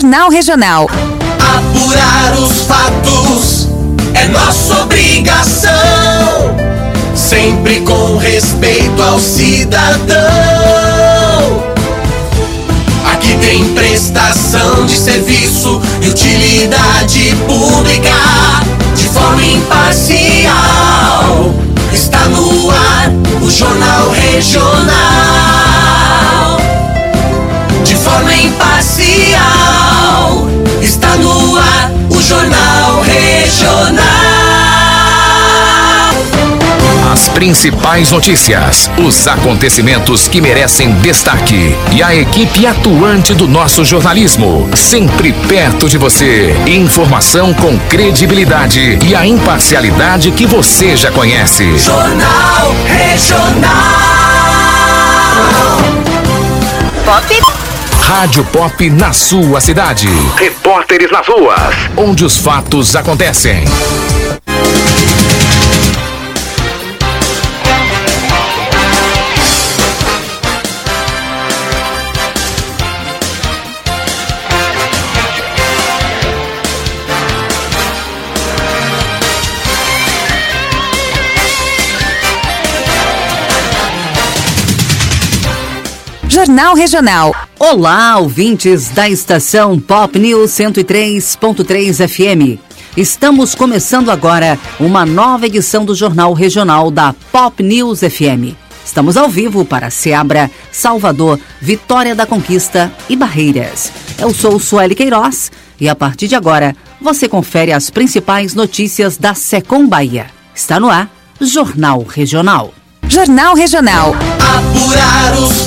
Jornal Regional. Apurar os fatos é nossa obrigação. Sempre com respeito ao cidadão. Aqui tem prestação de serviço e utilidade pública de forma imparcial. Está no ar o Jornal Regional. De forma imparcial. Principais notícias, os acontecimentos que merecem destaque e a equipe atuante do nosso jornalismo, sempre perto de você. Informação com credibilidade e a imparcialidade que você já conhece. Jornal Regional. Pop. Rádio Pop na sua cidade. Repórteres nas ruas, onde os fatos acontecem. Jornal Regional. Olá, ouvintes da estação Pop News 103.3 FM. Estamos começando agora uma nova edição do Jornal Regional da Pop News FM. Estamos ao vivo para Seabra, Salvador, Vitória da Conquista e Barreiras. Eu sou Sueli Queiroz e a partir de agora você confere as principais notícias da Secom Bahia. Está no ar, Jornal Regional. Jornal Regional. Apurar os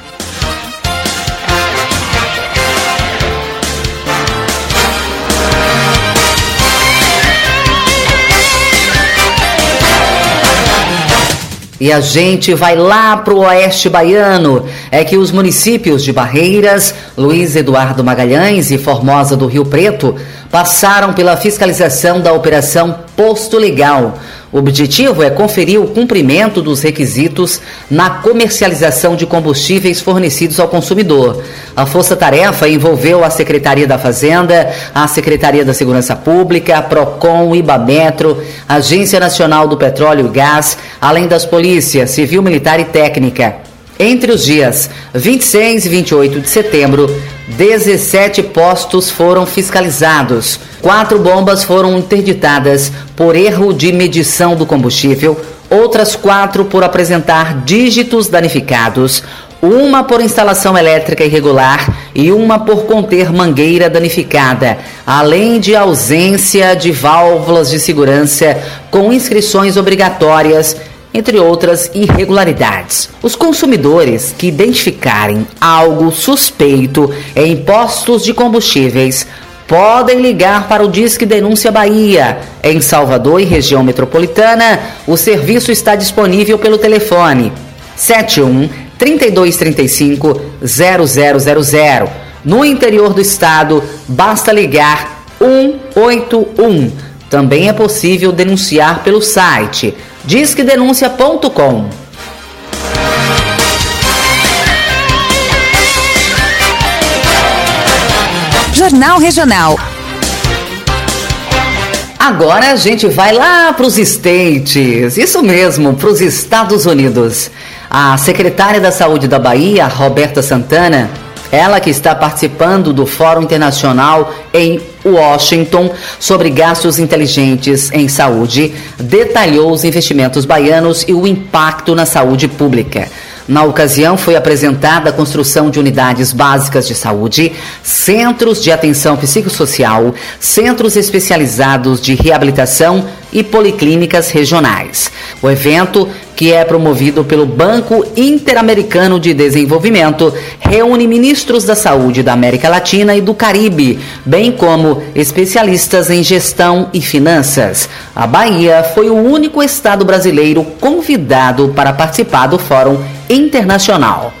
E a gente vai lá pro oeste baiano. É que os municípios de Barreiras, Luiz Eduardo Magalhães e Formosa do Rio Preto passaram pela fiscalização da Operação Posto Legal. O objetivo é conferir o cumprimento dos requisitos na comercialização de combustíveis fornecidos ao consumidor. A força-tarefa envolveu a Secretaria da Fazenda, a Secretaria da Segurança Pública, a PROCON, Ibametro, Agência Nacional do Petróleo e Gás, além das polícias civil, militar e técnica. Entre os dias 26 e 28 de setembro, 17 postos foram fiscalizados. Quatro bombas foram interditadas por erro de medição do combustível, outras quatro por apresentar dígitos danificados, uma por instalação elétrica irregular e uma por conter mangueira danificada, além de ausência de válvulas de segurança com inscrições obrigatórias entre outras irregularidades. Os consumidores que identificarem algo suspeito em postos de combustíveis podem ligar para o Disque Denúncia Bahia. Em Salvador e região metropolitana, o serviço está disponível pelo telefone 71 3235 0000. No interior do estado, basta ligar 181. Também é possível denunciar pelo site disquedenuncia.com. Jornal Regional. Agora a gente vai lá para os States, isso mesmo, para os Estados Unidos. A secretária da Saúde da Bahia, Roberta Santana, Ela que está participando do Fórum Internacional em Washington sobre gastos inteligentes em saúde, detalhou os investimentos baianos e o impacto na saúde pública. Na ocasião, foi apresentada a construção de unidades básicas de saúde, centros de atenção psicossocial, centros especializados de reabilitação e policlínicas regionais. O evento, que é promovido pelo Banco Interamericano de Desenvolvimento, reúne ministros da saúde da América Latina e do Caribe, bem como especialistas em gestão e finanças. A Bahia foi o único estado brasileiro convidado para participar do Fórum Internacional.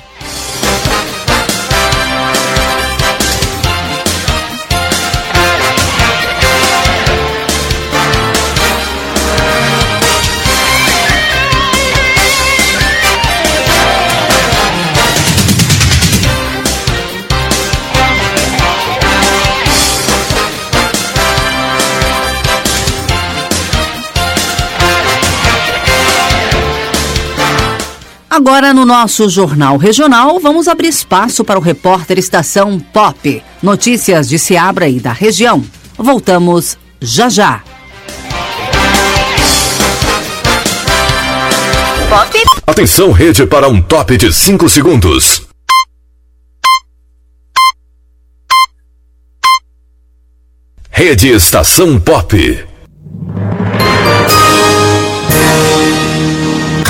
Agora, no nosso Jornal Regional, vamos abrir espaço para o repórter Estação Pop. Notícias de Seabra e da região. Voltamos já já. Pop. Atenção, rede, para um top de 5 segundos. Rede Estação Pop.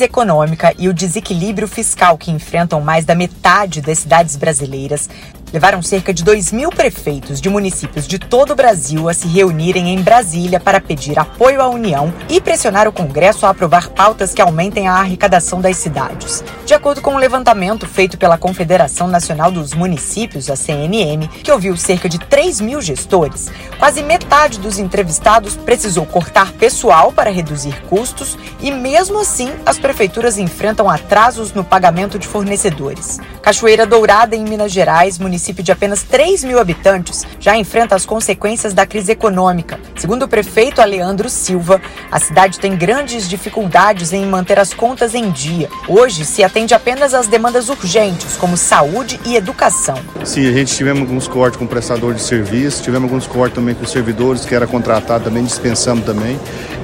Crise econômica e o desequilíbrio fiscal que enfrentam mais da metade das cidades brasileiras levaram cerca de 2 mil prefeitos de municípios de todo o Brasil a se reunirem em Brasília para pedir apoio à União e pressionar o Congresso a aprovar pautas que aumentem a arrecadação das cidades. De acordo com um levantamento feito pela Confederação Nacional dos Municípios, a CNM, que ouviu cerca de 3 mil gestores, quase metade dos entrevistados precisou cortar pessoal para reduzir custos e, mesmo assim, as prefeituras enfrentam atrasos no pagamento de fornecedores. Cachoeira Dourada, em Minas Gerais, município de apenas 3 mil habitantes, já enfrenta as consequências da crise econômica. Segundo o prefeito Aleandro Silva, a cidade tem grandes dificuldades em manter as contas em dia. Hoje se atende apenas às demandas urgentes, como saúde e educação. Sim, a gente tivemos alguns cortes com o prestador de serviço, tivemos alguns cortes também com os servidores que era contratado também, dispensamos também.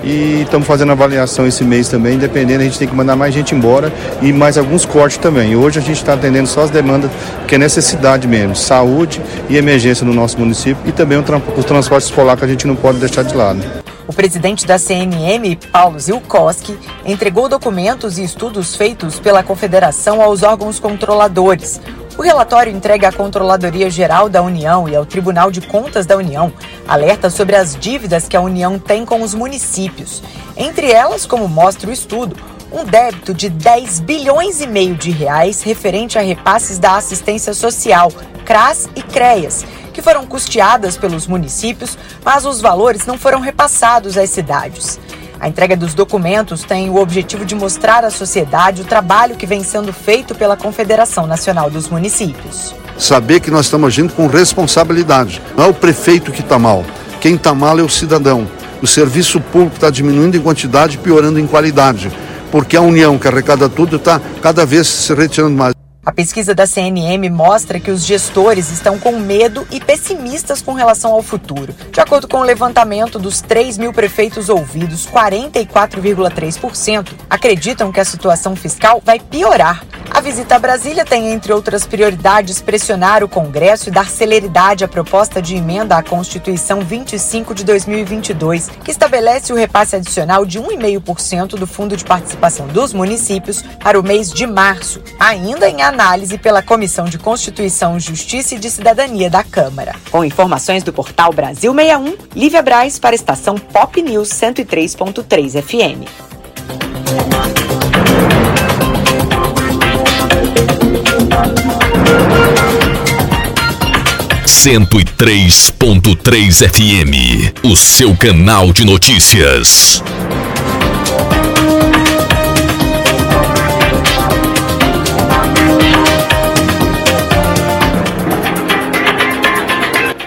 E estamos fazendo avaliação esse mês também, dependendo, a gente tem que mandar mais gente embora e mais alguns cortes também. Hoje a gente está atendendo só as demandas que é necessidade mesmo, saúde e emergência no nosso município e também o tran- os transportes escolar que a gente não pode deixar de lado. O presidente da CNM, Paulo Zilkowski, entregou documentos e estudos feitos pela Confederação aos órgãos controladores. O relatório entregue à Controladoria Geral da União e ao Tribunal de Contas da União alerta sobre as dívidas que a União tem com os municípios. Entre elas, como mostra o estudo, um débito de 10 bilhões e meio de reais referente a repasses da assistência social, CRAS e CREAS, que foram custeadas pelos municípios, mas os valores não foram repassados às cidades. A entrega dos documentos tem o objetivo de mostrar à sociedade o trabalho que vem sendo feito pela Confederação Nacional dos Municípios. saber que nós estamos agindo com responsabilidade. Não é o prefeito que está mal. Quem está mal é o cidadão. O serviço público está diminuindo em quantidade e piorando em qualidade. Porque a União, que arrecada tudo, está cada vez se retirando mais. Pesquisa da CNM mostra que os gestores estão com medo e pessimistas com relação ao futuro. De acordo com o levantamento dos 3 mil prefeitos ouvidos, 44,3% acreditam que a situação fiscal vai piorar. A visita a Brasília tem, entre outras prioridades, pressionar o Congresso e dar celeridade à proposta de emenda à Constituição 25 de 2022, que estabelece o repasse adicional de 1,5% do Fundo de Participação dos Municípios para o mês de março, ainda em análise pela Comissão de Constituição, Justiça e de Cidadania da Câmara. Com informações do portal Brasil 61, Lívia Braz para a estação Pop News 103.3 FM. Cento e três ponto três FM, o seu canal de notícias.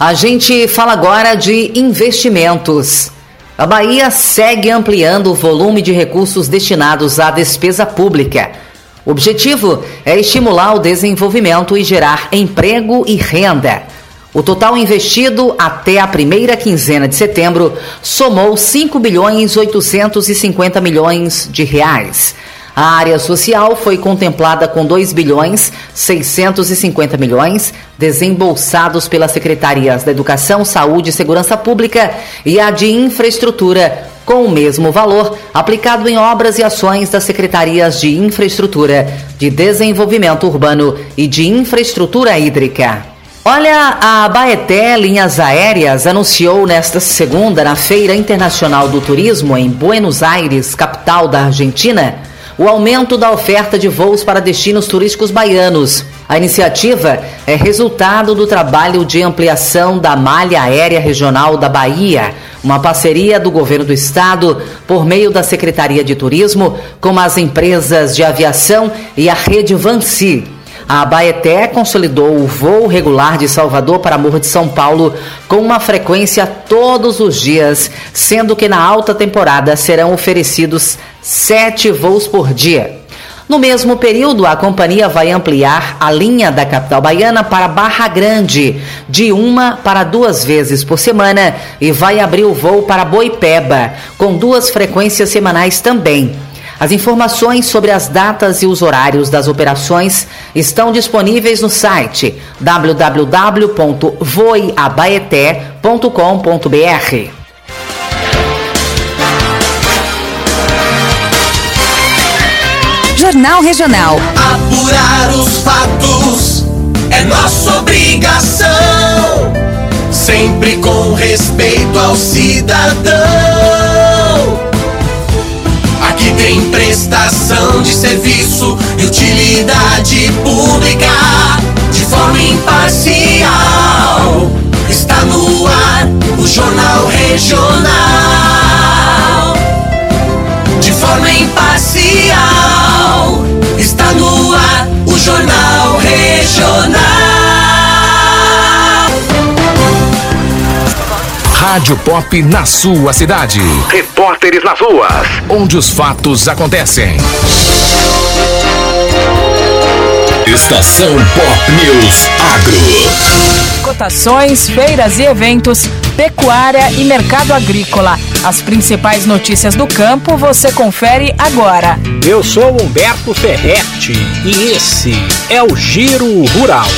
A gente fala agora de investimentos. A Bahia segue ampliando o volume de recursos destinados à despesa pública. O objetivo é estimular o desenvolvimento e gerar emprego e renda. O total investido até a primeira quinzena de setembro somou 5 bilhões 850 milhões de reais. A área social foi contemplada com 2 bilhões 650 milhões desembolsados pelas secretarias da Educação, Saúde e Segurança Pública e a de Infraestrutura, com o mesmo valor aplicado em obras e ações das secretarias de Infraestrutura, de Desenvolvimento Urbano e de Infraestrutura Hídrica. Olha, a Baeté Linhas Aéreas anunciou nesta segunda, na Feira Internacional do Turismo em Buenos Aires, capital da Argentina, o aumento da oferta de voos para destinos turísticos baianos. A iniciativa é resultado do trabalho de ampliação da malha aérea regional da Bahia, uma parceria do governo do estado por meio da Secretaria de Turismo com as empresas de aviação e a rede Vansi. A Baeté consolidou o voo regular de Salvador para Morro de São Paulo com uma frequência todos os dias, sendo que na alta temporada serão oferecidos sete voos por dia. No mesmo período, a companhia vai ampliar a linha da capital baiana para Barra Grande, de uma para duas vezes por semana, e vai abrir o voo para Boipeba, com duas frequências semanais também. As informações sobre as datas e os horários das operações estão disponíveis no site www.voiabaeté.com.br. Jornal Regional. Apurar os fatos é nossa obrigação. Sempre com respeito ao cidadão. Prestação de serviço e utilidade pública de forma imparcial. Está no ar o Jornal Regional. De forma imparcial. Está no ar o Jornal Regional. Rádio Pop na sua cidade. Repórteres nas ruas, onde os fatos acontecem. Estação Pop News Agro. Cotações, feiras e eventos, pecuária e mercado agrícola. As principais notícias do campo você confere agora. Eu sou Humberto Ferretti e esse é o Giro Rural.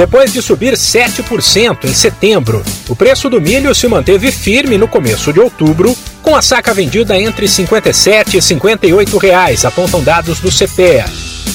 Depois de subir 7% em setembro, o preço do milho se manteve firme no começo de outubro, com a saca vendida entre R$ 57 e 58 reais, apontam dados do CPEA.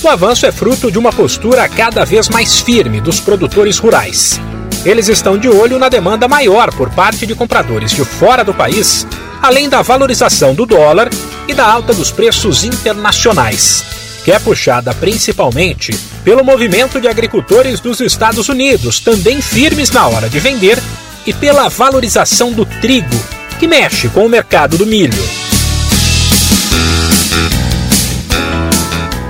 O avanço é fruto de uma postura cada vez mais firme dos produtores rurais. Eles estão de olho na demanda maior por parte de compradores de fora do país, além da valorização do dólar e da alta dos preços internacionais, que é puxada principalmente pelo movimento de agricultores dos Estados Unidos, também firmes na hora de vender, e pela valorização do trigo, que mexe com o mercado do milho.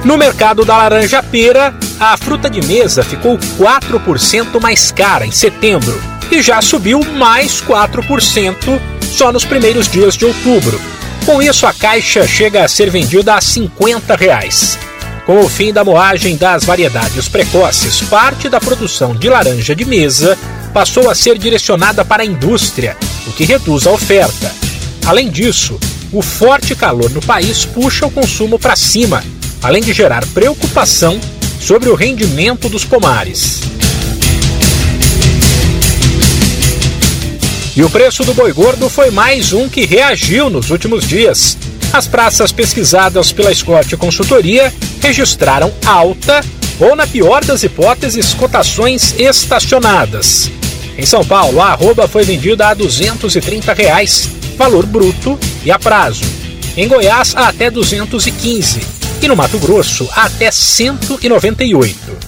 No mercado da laranja pera, a fruta de mesa ficou 4% mais cara em setembro e já subiu mais 4% só nos primeiros dias de outubro. Com isso, a caixa chega a ser vendida a 50 reais. Com o fim da moagem das variedades precoces, parte da produção de laranja de mesa passou a ser direcionada para a indústria, o que reduz a oferta. Além disso, o forte calor no país puxa o consumo para cima, além de gerar preocupação sobre o rendimento dos pomares. E o preço do boi gordo foi mais um que reagiu nos últimos dias. As praças pesquisadas pela Scott Consultoria registraram alta ou, na pior das hipóteses, cotações estacionadas. Em São Paulo, a arroba foi vendida a 230 reais, valor bruto e a prazo. Em Goiás, a até 215 e no Mato Grosso, a até 198.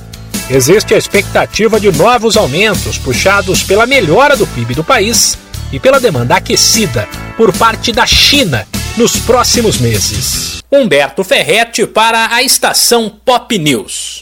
Existe a expectativa de novos aumentos puxados pela melhora do PIB do país e pela demanda aquecida por parte da China nos próximos meses. Humberto Ferretti para a estação Pop News.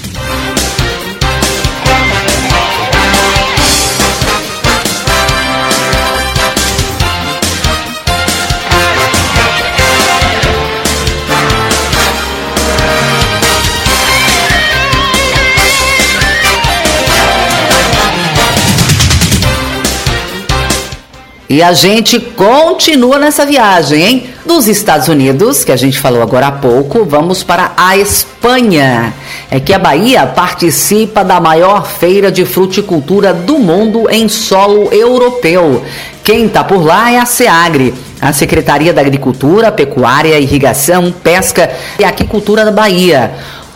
E a gente continua nessa viagem, hein? Dos Estados Unidos, que a gente falou agora há pouco, vamos para a Espanha. É que a Bahia participa da maior feira de fruticultura do mundo em solo europeu. Quem está por lá é a SEAGRE, a Secretaria da Agricultura, Pecuária, Irrigação, Pesca e Aquicultura da Bahia.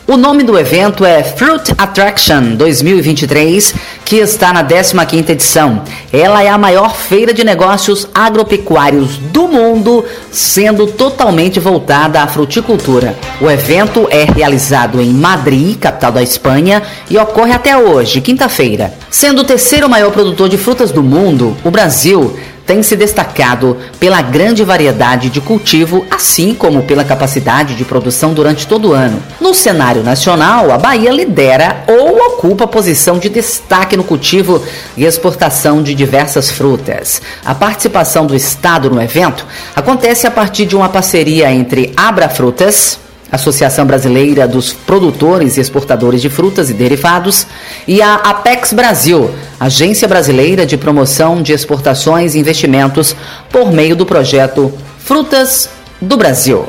O nome do evento é Fruit Attraction 2023, que está na 15ª edição. Ela é a maior feira de negócios agropecuários do mundo, sendo totalmente voltada à fruticultura. O evento é realizado em Madrid, capital da Espanha, e ocorre até hoje, quinta-feira. Sendo o terceiro maior produtor de frutas do mundo, o Brasil tem se destacado pela grande variedade de cultivo, assim como pela capacidade de produção durante todo o ano. No cenário nacional, a Bahia lidera ou ocupa a posição de destaque no cultivo e exportação de diversas frutas. A participação do Estado no evento acontece a partir de uma parceria entre Abra Frutas, Associação Brasileira dos Produtores e Exportadores de Frutas e Derivados, e a Apex Brasil, Agência Brasileira de Promoção de Exportações e Investimentos, por meio do projeto Frutas do Brasil.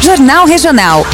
Jornal Regional.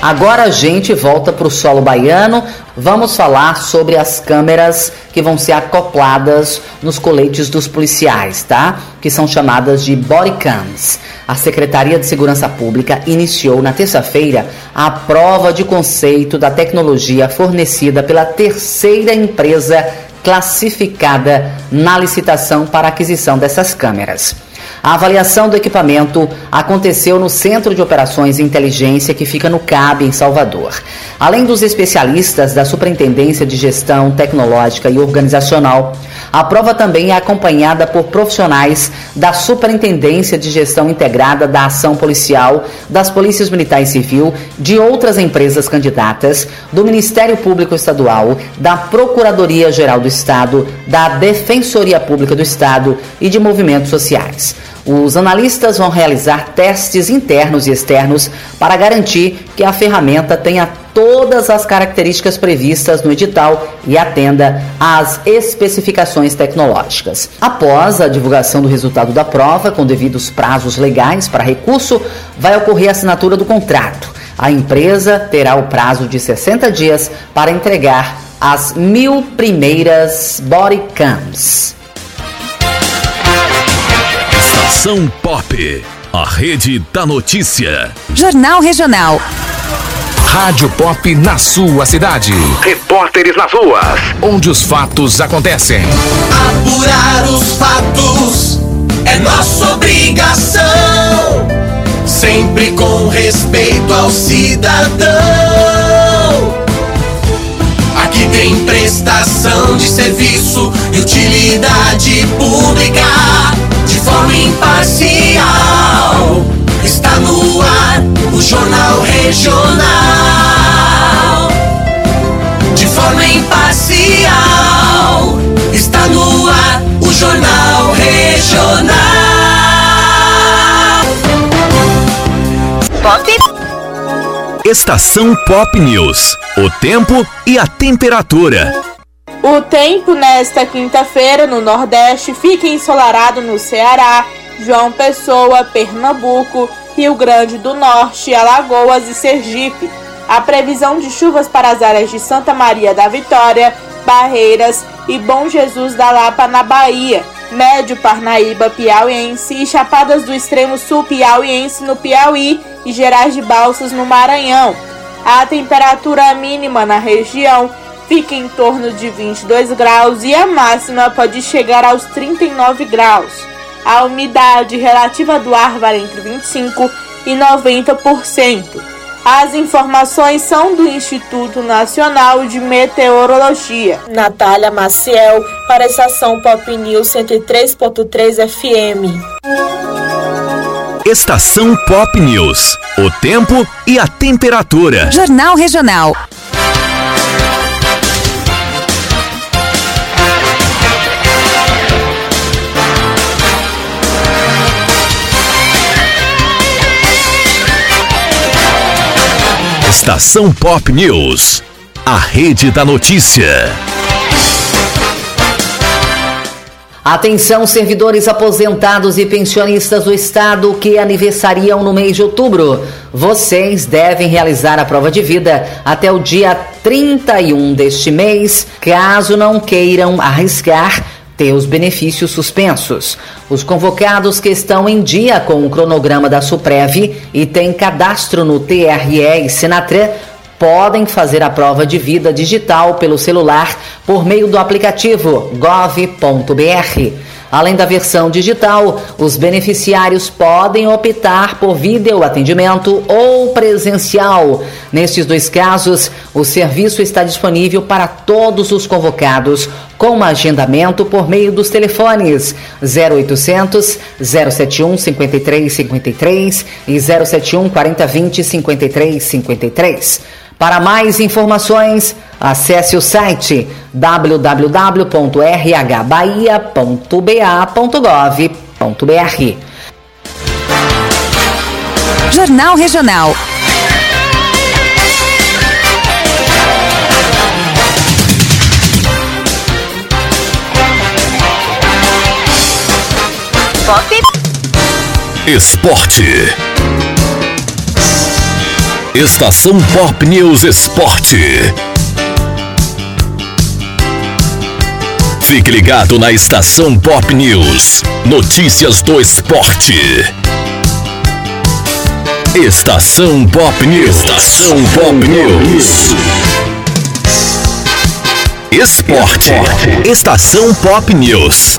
Agora a gente volta para o solo baiano. Vamos falar sobre as câmeras que vão ser acopladas nos coletes dos policiais, tá? Que são chamadas de bodycams. A Secretaria de Segurança Pública iniciou na terça-feira a prova de conceito da tecnologia fornecida pela terceira empresa classificada na licitação para aquisição dessas câmeras. A avaliação do equipamento aconteceu no Centro de Operações e Inteligência que fica no CAB, em Salvador. Além dos especialistas da Superintendência de Gestão Tecnológica e Organizacional, a prova também é acompanhada por profissionais da Superintendência de Gestão Integrada da Ação Policial, das Polícias Militar e Civil, de outras empresas candidatas, do Ministério Público Estadual, da Procuradoria-Geral do Estado, da Defensoria Pública do Estado e de movimentos sociais. Os analistas vão realizar testes internos e externos para garantir que a ferramenta tenha todas as características previstas no edital e atenda às especificações tecnológicas. Após a divulgação do resultado da prova, com devidos prazos legais para recurso, vai ocorrer a assinatura do contrato. A empresa terá o prazo de 60 dias para entregar as mil primeiras bodycams. Estação Pop, a rede da notícia. Jornal Regional. Rádio Pop na sua cidade. Repórteres nas ruas, onde os fatos acontecem. Apurar os fatos é nossa obrigação. Sempre com respeito ao cidadão. Aqui tem prestação de serviço e utilidade pública de forma imparcial. Está no ar o Jornal Regional. De forma imparcial. Está no ar o Jornal Regional. Pop. Estação Pop News. O tempo e a temperatura. O tempo nesta quinta-feira no Nordeste fica ensolarado no Ceará, João Pessoa, Pernambuco, Rio Grande do Norte, Alagoas e Sergipe. A previsão de chuvas para as áreas de Santa Maria da Vitória, Barreiras e Bom Jesus da Lapa na Bahia, Médio Parnaíba Piauiense e Chapadas do Extremo Sul Piauiense no Piauí e Gerais de Balsas no Maranhão. A temperatura mínima na região fica em torno de 22 graus e a máxima pode chegar aos 39 graus. A umidade relativa do ar varia entre 25 e 90%. As informações são do Instituto Nacional de Meteorologia. Natália Maciel, para a estação Pop News 103.3 FM. Estação Pop News. O tempo e a temperatura. Jornal Regional. Estação Pop News. A rede da notícia. Atenção, servidores aposentados e pensionistas do Estado que aniversariam no mês de outubro. Vocês devem realizar a prova de vida até o dia 31 deste mês, caso não queiram arriscar ter os benefícios suspensos. Os convocados que estão em dia com o cronograma da Suprev e têm cadastro no TRE e Senatran podem fazer a prova de vida digital pelo celular por meio do aplicativo gov.br. Além da versão digital, os beneficiários podem optar por videoatendimento ou presencial. Nestes dois casos, o serviço está disponível para todos os convocados, com agendamento por meio dos telefones 0800 071 5353 e 071 4020 5353. Para mais informações, acesse o site www.rhbahia.ba.gov.br. Jornal Regional. Esporte. Estação Pop News Esporte. Fique ligado na Estação Pop News. Notícias do esporte. Estação Pop News. Estação Pop News. Esporte. Estação Pop News.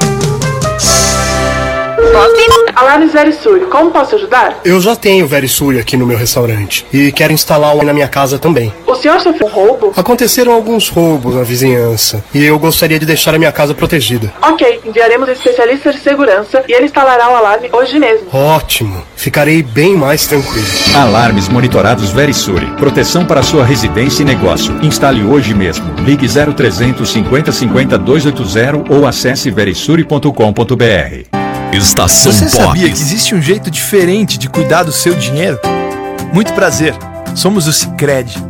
Alarmes Verisuri, como posso ajudar? Eu já tenho Verisuri aqui no meu restaurante e quero instalar um na minha casa também. O senhor sofreu um roubo? Aconteceram alguns roubos na vizinhança e eu gostaria de deixar a minha casa protegida. Ok, enviaremos especialistas de segurança e ele instalará o alarme hoje mesmo. Ótimo, ficarei bem mais tranquilo. Alarmes monitorados Verisuri. Proteção para sua residência e negócio. Instale hoje mesmo. Ligue 0300 50 50 280 ou acesse verisuri.com.br. Estação Você Pop. sabia que existe um jeito diferente de cuidar do seu dinheiro? Muito prazer. Somos o Sicredi.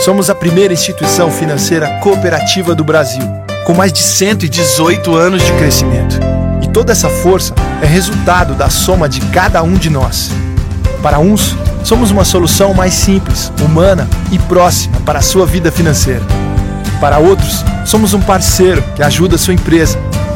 Somos a primeira instituição financeira cooperativa do Brasil, com mais de 118 anos de crescimento. E toda essa força é resultado da soma de cada um de nós. Para uns, somos uma solução mais simples, humana e próxima para a sua vida financeira. Para outros, somos um parceiro que ajuda a sua empresa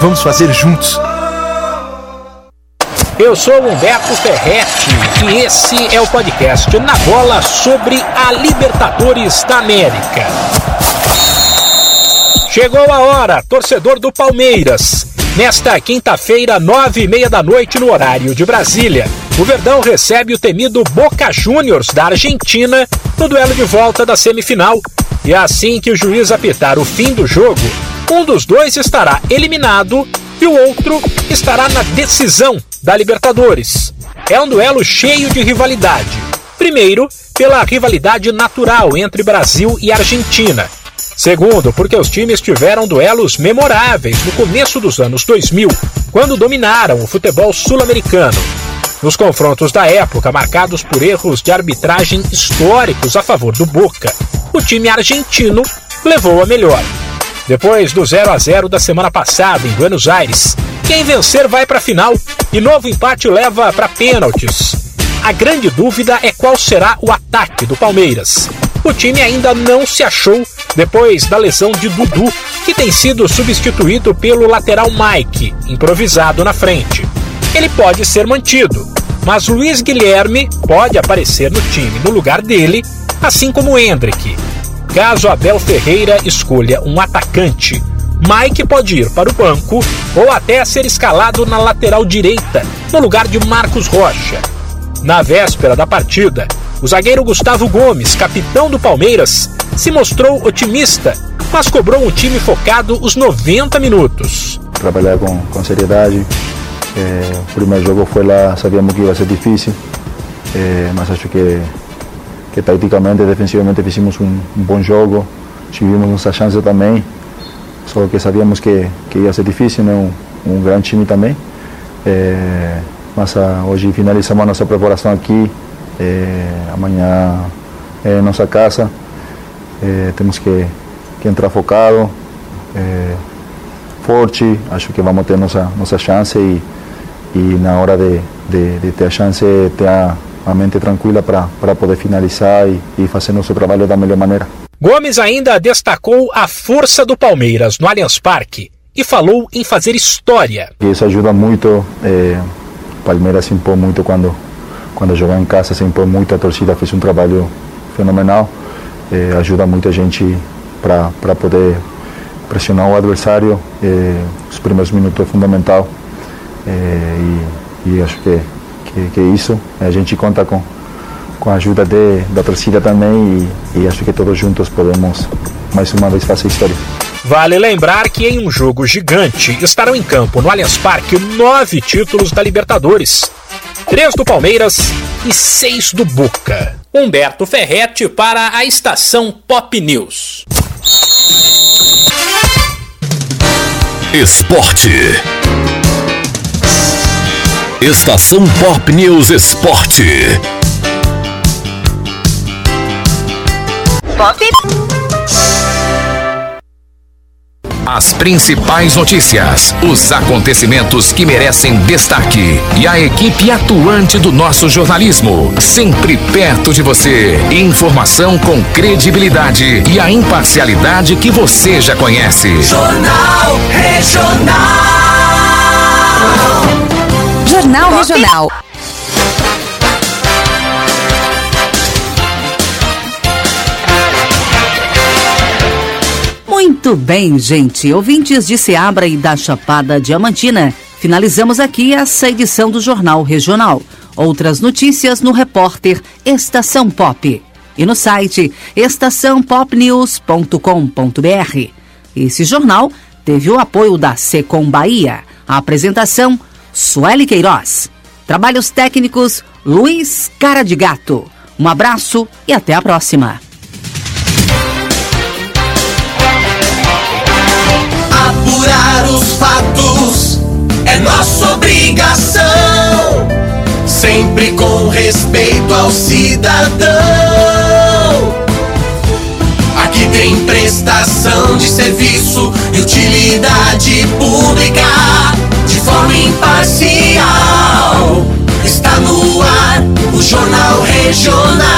Vamos fazer juntos. Eu sou Humberto Ferretti e esse é o podcast Na Bola sobre a Libertadores da América. Chegou a hora, torcedor do Palmeiras. Nesta quinta-feira, nove e meia da noite, no horário de Brasília, o Verdão recebe o temido Boca Juniors da Argentina no duelo de volta da semifinal. E assim que o juiz apitar o fim do jogo, um dos dois estará eliminado e o outro estará na decisão da Libertadores. É um duelo cheio de rivalidade. Primeiro, pela rivalidade natural entre Brasil e Argentina. Segundo, porque os times tiveram duelos memoráveis no começo dos anos 2000, quando dominaram o futebol sul-americano. Nos confrontos da época, marcados por erros de arbitragem históricos a favor do Boca, o time argentino levou a melhor. Depois do 0 a 0 da semana passada em Buenos Aires, quem vencer vai para a final e novo empate leva para pênaltis. A grande dúvida é qual será o ataque do Palmeiras. O time ainda não se achou depois da lesão de Dudu, que tem sido substituído pelo lateral Mike, improvisado na frente. Ele pode ser mantido, mas Luiz Guilherme pode aparecer no time no lugar dele, assim como Hendrick. Caso Abel Ferreira escolha um atacante, Mike pode ir para o banco ou até ser escalado na lateral direita, no lugar de Marcos Rocha. Na véspera da partida, o zagueiro Gustavo Gomes, capitão do Palmeiras, se mostrou otimista, mas cobrou um time focado os 90 minutos. Trabalhar com, com seriedade. É, o primeiro jogo foi lá, sabíamos que ia ser difícil, é, mas acho que, que taticamente, defensivamente fizemos um, um bom jogo, tivemos nossa chance também, só que sabíamos que, que ia ser difícil, né? um, um grande time também. É, mas ah, hoje finalizamos a nossa preparação aqui, é, amanhã é nossa casa, é, temos que, que entrar focado, é, forte, acho que vamos ter nossa, nossa chance e, e na hora de, de, de ter a chance, ter a, a mente tranquila para poder finalizar e, e fazer nosso trabalho da melhor maneira. Gomes ainda destacou a força do Palmeiras no Allianz Parque e falou em fazer história. Isso ajuda muito. É, Palmeiras se impõe muito quando quando joga em casa, se impõe muito. A torcida fez um trabalho fenomenal. É, ajuda muito a gente para poder pressionar o adversário. É, os primeiros minutos é fundamental. É, e, e, acho que, que, que isso. A gente conta com, com a ajuda de, da torcida também e, e acho que todos juntos podemos mais uma vez fazer história. Vale lembrar que em um jogo gigante estarão em campo no Allianz Parque nove títulos da Libertadores: três do Palmeiras e seis do Boca. Humberto Ferretti para a estação Pop News. Esporte. Estação Pop News Esporte. Pop. As principais notícias, os acontecimentos que merecem destaque e a equipe atuante do nosso jornalismo, sempre perto de você. Informação com credibilidade e a imparcialidade que você já conhece. Jornal Regional. Jornal Regional. Muito bem, gente. Ouvintes de Seabra e da Chapada Diamantina, finalizamos aqui essa edição do Jornal Regional. Outras notícias no repórter Estação Pop e no site estaçãopopnews.com.br. Esse jornal teve o apoio da Secom Bahia. A apresentação, Sueli Queiroz. Trabalhos técnicos, Luiz Cara de Gato. Um abraço e até a próxima. Apurar os fatos é nossa obrigação, sempre com respeito ao cidadão. Aqui tem prestação de serviço e utilidade pública imparcial. Está no ar o Jornal Regional.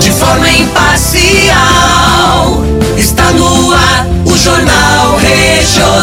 De forma imparcial. Está no ar o Jornal Regional.